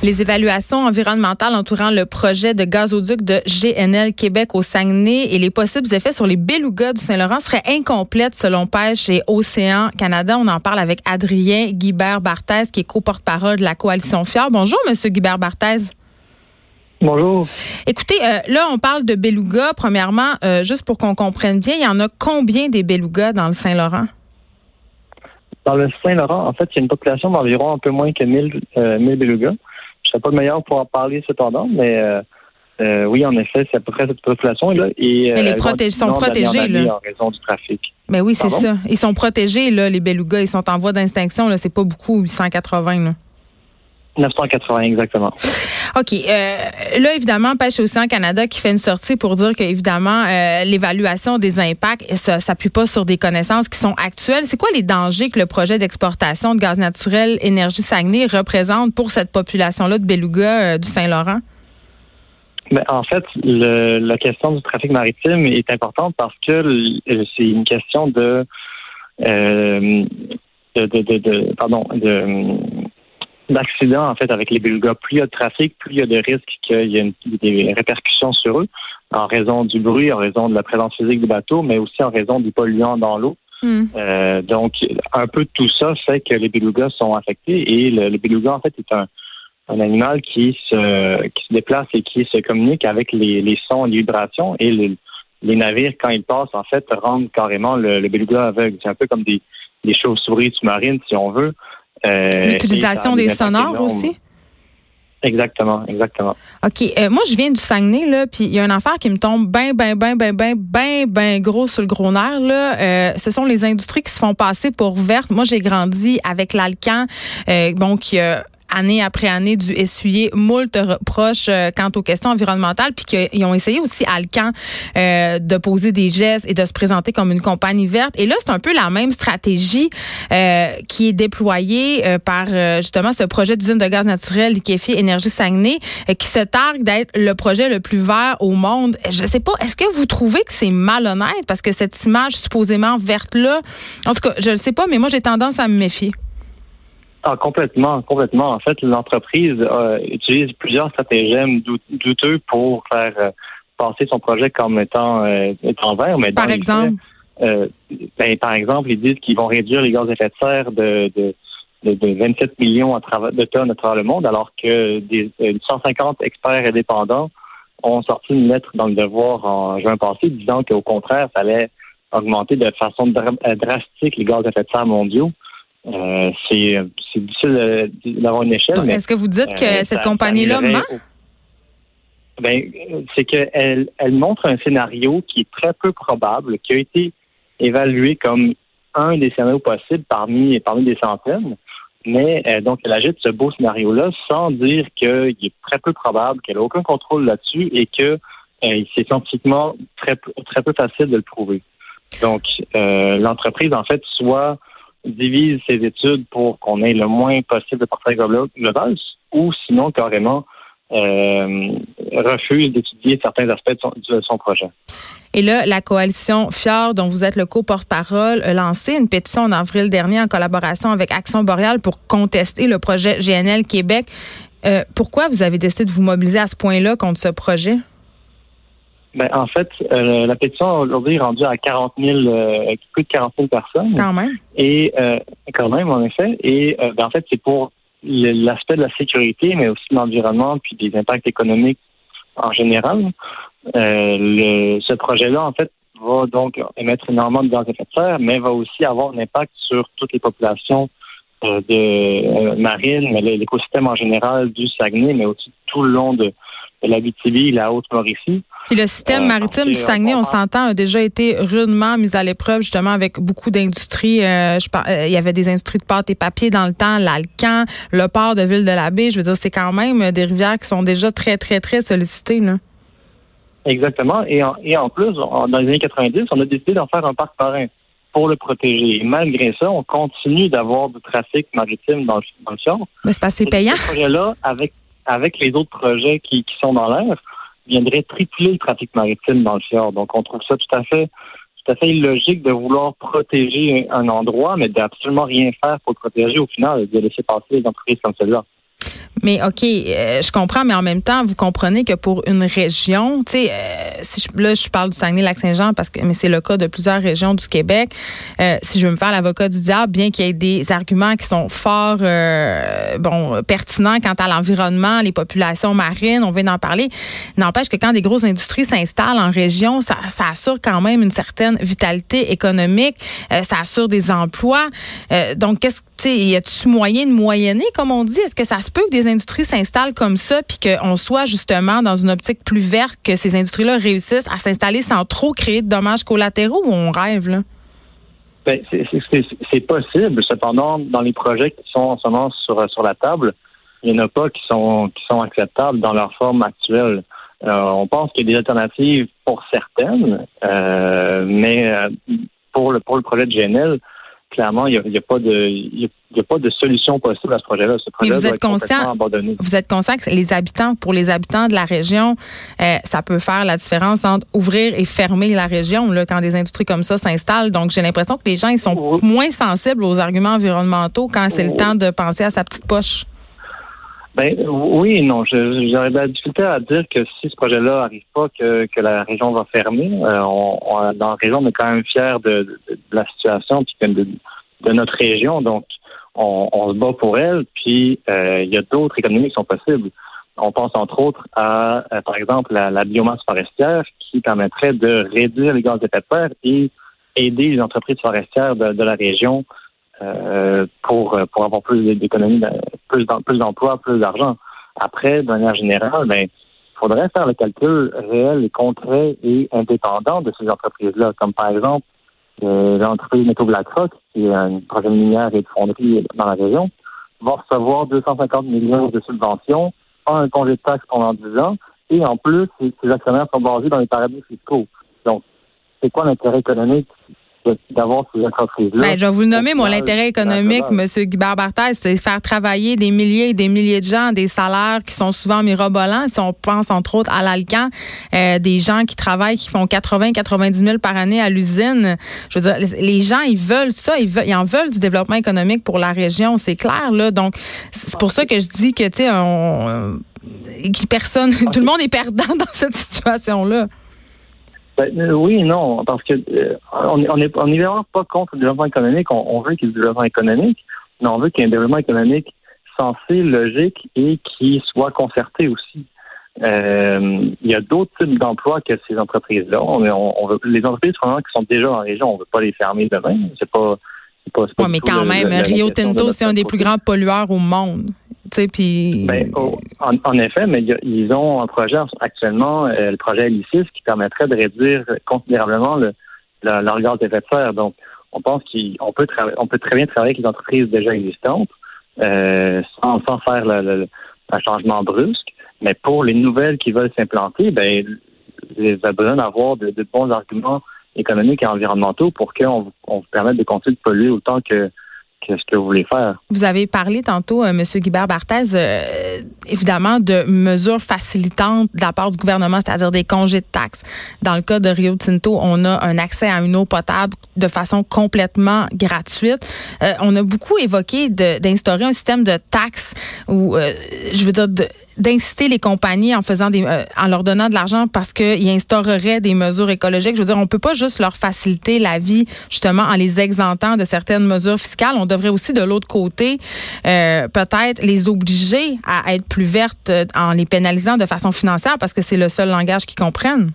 Les évaluations environnementales entourant le projet de gazoduc de GNL Québec au Saguenay et les possibles effets sur les belugas du Saint-Laurent seraient incomplètes selon Pêche et Océan Canada. On en parle avec Adrien Guibert-Barthez, qui est co-porte-parole de la coalition FIAR. Bonjour, Monsieur Guibert-Barthez. Bonjour. Écoutez, euh, là, on parle de belugas. Premièrement, euh, juste pour qu'on comprenne bien, il y en a combien des belugas dans le Saint-Laurent? Dans le Saint-Laurent, en fait, il y a une population d'environ un peu moins que 1000, euh, 1000 belugas. Je ne serais pas le meilleur pour en parler cependant, mais euh, euh, oui, en effet, c'est à peu près cette population-là. Et, Mais les ont sont protégés, là. En raison du trafic. Mais oui, c'est ça. Ils sont protégés, là, les belugas. Ils sont en voie d'extinction. Là, c'est pas beaucoup, 880. Là. 980 exactement. OK. Euh, là, évidemment, Pêche Océan Canada qui fait une sortie pour dire que, évidemment, euh, l'évaluation des impacts, ça s'appuie pas sur des connaissances qui sont actuelles. C'est quoi les dangers que le projet d'exportation de gaz naturel Énergie Saguenay représente pour cette population-là de belugas euh, du Saint-Laurent? Mais en fait, le, la question du trafic maritime est importante parce que c'est une question de, de, de, de- de- pardon, de d'accidents en fait avec les belugas. Plus il y a de trafic, plus il y a de risques qu'il y ait des répercussions sur eux en raison du bruit, en raison de la présence physique du bateau, mais aussi en raison des polluants dans l'eau. Hmm. Euh, donc, un peu de tout ça fait que les belugas sont affectés et le, le beluga, en fait, est un, un animal qui se, qui se déplace et qui se communique avec les, les sons et les vibrations et le- les navires, quand ils passent, en fait, rendent carrément le, le beluga aveugle. C'est un peu comme des, des chauves-souris sous-marines, si on veut. Euh, L'utilisation des sonores énormes. aussi? Exactement, exactement. OK. Euh, moi, je viens du Saguenay, là, puis il y a une affaire qui me tombe bien, bien, bien, bien, bien, bien, bien gros sur le gros nerf, là. Euh, ce sont les industries qui se font passer pour vertes. Moi, j'ai grandi avec l'Alcan, euh, bon, qui a année après année dû essuyer moult reproches euh, quant aux questions environnementales, puis qu'ils ont essayé aussi Alcan euh, de poser des gestes et de se présenter comme une compagnie verte. Et là, c'est un peu la même stratégie euh, qui est déployée euh, par justement ce projet d'usine de gaz naturel liquéfié Énergie Saguenay, qui se targue d'être le projet le plus vert au monde. Je sais pas, est-ce que vous trouvez que c'est malhonnête? Parce que cette image supposément verte là, en tout cas, je le sais pas, mais moi j'ai tendance à me méfier. Ah, complètement, complètement. En fait, l'entreprise euh, utilise plusieurs stratagèmes dout- douteux pour faire euh, passer son projet comme étant, euh, étant vert. Mais Par exemple, faits, ben, par exemple, ils disent qu'ils vont réduire les gaz à effet de serre de, de, de, de 27 millions à travers, de tonnes à travers le monde, alors que des euh, 150 experts indépendants ont sorti une lettre dans le devoir en juin passé disant qu'au contraire, ça allait augmenter de façon dra- drastique les gaz à effet de serre mondiaux. Euh, c'est c'est difficile d'avoir une échelle. mais, est-ce que vous dites que euh, cette compagnie-là ment? au- Ben, c'est qu'elle elle montre un scénario qui est très peu probable, qui a été évalué comme un des scénarios possibles parmi parmi des centaines. Mais euh, donc, elle agite ce beau scénario-là sans dire qu'il est très peu probable, qu'elle n'a aucun contrôle là-dessus et que euh, c'est scientifiquement très peu- très peu facile de le prouver. Donc, euh, l'entreprise, en fait, soit divise ses études pour qu'on ait le moins possible de portrait glo- global, ou sinon carrément euh, refuse d'étudier certains aspects de son, de son projet. Et là, la coalition FIAR, dont vous êtes le co-porte-parole, a lancé une pétition en avril dernier en collaboration avec Action Boréale pour contester le projet GNL Québec. Euh, pourquoi vous avez décidé de vous mobiliser à ce point-là contre ce projet? Ben, en fait, euh, la pétition aujourd'hui est rendue à 40 000, euh, plus de 40 000 personnes. Quand même. Et euh, quand même, en effet. Et euh, ben, en fait, c'est pour l'aspect de la sécurité, mais aussi de l'environnement, puis des impacts économiques en général. Euh, le, ce projet-là, en fait, va donc émettre énormément de gaz à effet de serre, mais va aussi avoir un impact sur toutes les populations euh, de marines, mais l'écosystème en général du Saguenay, mais aussi tout le long de, de l'Abitibi, la Haute-Mauricie. Puis le système Euh, maritime du Saguenay, on s'entend, a déjà été rudement mis à l'épreuve, justement, avec beaucoup d'industries. Euh, je par- euh, il y avait des industries de pâte et papier dans le temps, l'Alcan, le port de Ville-de-la-Baie. Je veux dire, c'est quand même des rivières qui sont déjà très, très, très sollicitées. Là. Exactement. Et en, et en plus, dans les années 90, on a décidé d'en faire un parc marin pour le protéger. Et malgré ça, on continue d'avoir du trafic maritime dans le, dans le fjord. Mais c'est pas assez payant. Ce projet-là, avec, avec les autres projets qui, qui sont dans l'air, viendrait tripler le trafic maritime dans le fjord. Donc, on trouve ça tout à fait tout à fait illogique de vouloir protéger un endroit, mais d'absolument rien faire pour le protéger au final, de laisser passer les entreprises comme celle-là. Mais OK, euh, je comprends, mais en même temps, vous comprenez que pour une région, tu sais, euh, si là, je parle du Saguenay-Lac-Saint-Jean parce que mais c'est le cas de plusieurs régions du Québec. Euh, si je veux me faire l'avocat du diable, bien qu'il y ait des arguments qui sont fort, bon, pertinents quant à l'environnement, les populations marines, on vient d'en parler, n'empêche que quand des grosses industries s'installent en région, ça, ça, assure quand même une certaine vitalité économique, ça assure des emplois. donc, qu'est-ce y a-tu moyen de moyenner, comme on dit? Est-ce que ça se peut que des industries s'installent comme ça, puis qu'on soit justement dans une optique plus verte, que ces industries-là réussissent à s'installer sans trop créer de dommages collatéraux ou on rêve, là? Ben, c'est possible. Cependant, dans les projets qui sont en ce moment sur, sur la table, il n'y en a pas qui sont, qui sont acceptables dans leur forme actuelle. Euh, on pense qu'il y a des alternatives pour certaines, euh, mais euh, pour le pour le projet de GNL, clairement, il n'y a, pas de a, pas de solution possible à ce projet-là. Ce projet vous êtes conscient, Vous êtes conscient que les habitants, pour les habitants de la région, euh, ça peut faire la différence entre ouvrir et fermer la région là, quand des industries comme ça s'installent. Donc, j'ai l'impression que les gens ils sont moins sensibles aux arguments environnementaux quand c'est le temps de penser à sa petite poche. Ben oui non. J'aurais de la difficulté à dire que si ce projet-là n'arrive pas, que, que la région va fermer. Euh, on, dans la région, on est quand même fiers de, de, la situation puis de, de, notre région. Donc, on, on, se bat pour elle. Puis, euh, il y a d'autres économies qui sont possibles. On pense entre autres à, par exemple, la, la, biomasse forestière qui permettrait de réduire les gaz d'effet de serre et aider les entreprises forestières de, de la région euh, pour, pour avoir plus d'économies, plus, plus d'emplois, plus d'argent. Après, de manière générale, ben, il faudrait faire le calcul réel et concret et indépendant de ces entreprises-là, comme par exemple euh, l'entreprise Métaux BlackRock, qui est une projet minière et de fonderie dans la région, va recevoir 250 millions de subventions, un congé de taxes pendant 10 ans, et en plus, ces actionnaires sont basés dans les paradis fiscaux. Donc, c'est quoi l'intérêt économique ces entreprises-là. Ben, je vais vous le nommer, moi, l'intérêt économique, M. Guibert Barthès, c'est faire travailler des milliers et des milliers de gens à des salaires qui sont souvent mirobolants. Si on pense, entre autres, à l'Alcan, euh, des gens qui travaillent, qui font 80, 90 000 par année à l'usine. Je veux dire, les gens, ils veulent ça, ils, veulent, ils en veulent du développement économique pour la région, c'est clair, là. Donc, c'est pour ça que je dis que, tu sais, on, personne, tout le monde est perdant dans cette situation-là. Ben, euh, oui non, parce que euh, on n'est on est, on est vraiment pas contre le développement économique. On, veut qu'il y ait du développement économique, mais on veut qu'il y ait un développement économique sensé, logique et qui soit concerté aussi. Euh, il y a d'autres types d'emplois que ces entreprises-là. On, on, les entreprises qui sont déjà en région, on ne veut pas les fermer demain. C'est pas, pas, pas mais quand même, Rio Tinto, c'est un des plus grands pollueurs au monde. Ben, en, effet, mais ils ont un projet actuellement, euh, le projet Alicis, qui permettrait de réduire considérablement le, leur gaz d'effet de serre. Donc, on pense qu'on peut, on peut très bien travailler avec les entreprises déjà existantes euh, sans, faire un changement brusque. Mais pour les nouvelles qui veulent s'implanter, ben, ils ont besoin d'avoir de, bons arguments économiques et environnementaux pour qu'on on permette de continuer de polluer autant que qu'est-ce que vous voulez faire? Vous avez parlé tantôt, euh, M. Guibert Barthez, euh, évidemment, de mesures facilitantes de la part du gouvernement, c'est-à-dire des congés de taxes. Dans le cas de Rio Tinto, on a un accès à une eau potable de façon complètement gratuite. Euh, on a beaucoup évoqué d'instaurer un système de taxes ou, je veux dire, d'inciter les compagnies en faisant des, en leur donnant de l'argent parce qu'ils instaureraient des mesures écologiques. Je veux dire, on peut pas juste leur faciliter la vie justement en les exemptant de certaines mesures fiscales. On devrait aussi de l'autre côté euh, peut-être les obliger à être plus vertes euh, en les pénalisant de façon financière parce que c'est le seul langage qu'ils comprennent?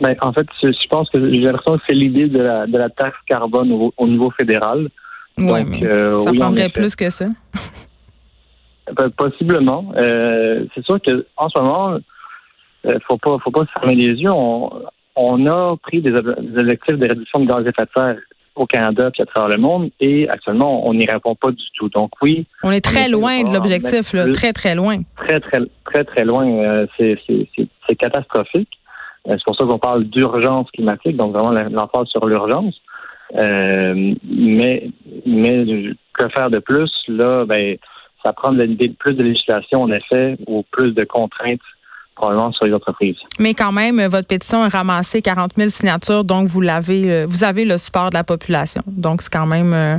Ben, en fait, je, pense que j'ai l'impression que c'est l'idée de la, de la taxe carbone au, niveau fédéral. Ouais, mais euh, ça prendrait plus que ça. Ben, possiblement. c'est sûr qu'en ce moment, il faut pas, faut pas se fermer les yeux. On, a pris des, objectifs de réduction de gaz à effet de serre au Canada puis à travers le monde et actuellement, on n'y répond pas du tout. Donc oui. On est très loin de l'objectif, très, très loin. Très, très, très, très loin. Euh, c'est catastrophique. Euh, c'est pour ça qu'on parle d'urgence climatique, donc vraiment l'emphase sur l'urgence. Euh, mais, mais que faire de plus? Là, ben, ça prend plus de législation, en effet, ou plus de contraintes probablement sur les entreprises. Mais quand même, votre pétition a ramassé 40 000 signatures, donc vous l'avez, euh, vous avez le support de la population. Donc c'est quand même, euh,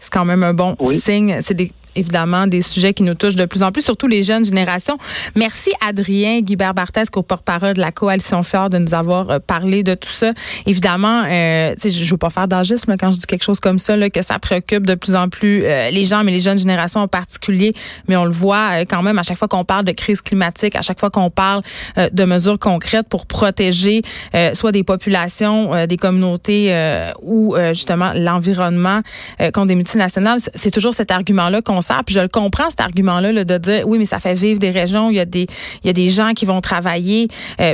c'est quand même un bon signe. C'est des évidemment des sujets qui nous touchent de plus en plus, surtout les jeunes générations. Merci Adrien Guibert Barthès, co-porte-parole de la coalition Fort, de nous avoir euh, parlé de tout ça. Évidemment, euh, je ne veux pas faire d'agisme quand je dis quelque chose comme ça, là, que ça préoccupe de plus en plus euh, les gens, mais les jeunes générations en particulier. Mais on le voit euh, quand même à chaque fois qu'on parle de crise climatique, à chaque fois qu'on parle de mesures concrètes pour protéger soit des populations, des communautés ou justement l'environnement contre des multinationales, c'est toujours cet argument-là qu'on Puis je le comprends, cet argument-là, là, de dire oui, mais ça fait vivre des régions, il y a des, il y a des gens qui vont travailler.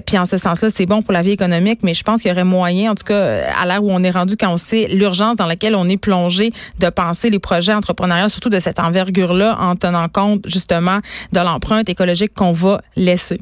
puis en ce sens-là, c'est bon pour la vie économique, mais je pense qu'il y aurait moyen, en tout cas, à l'heure où on est rendu, quand on sait l'urgence dans laquelle on est plongé, de penser les projets entrepreneuriaux, surtout de cette envergure-là, en tenant compte justement de l'empreinte écologique qu'on va laisser.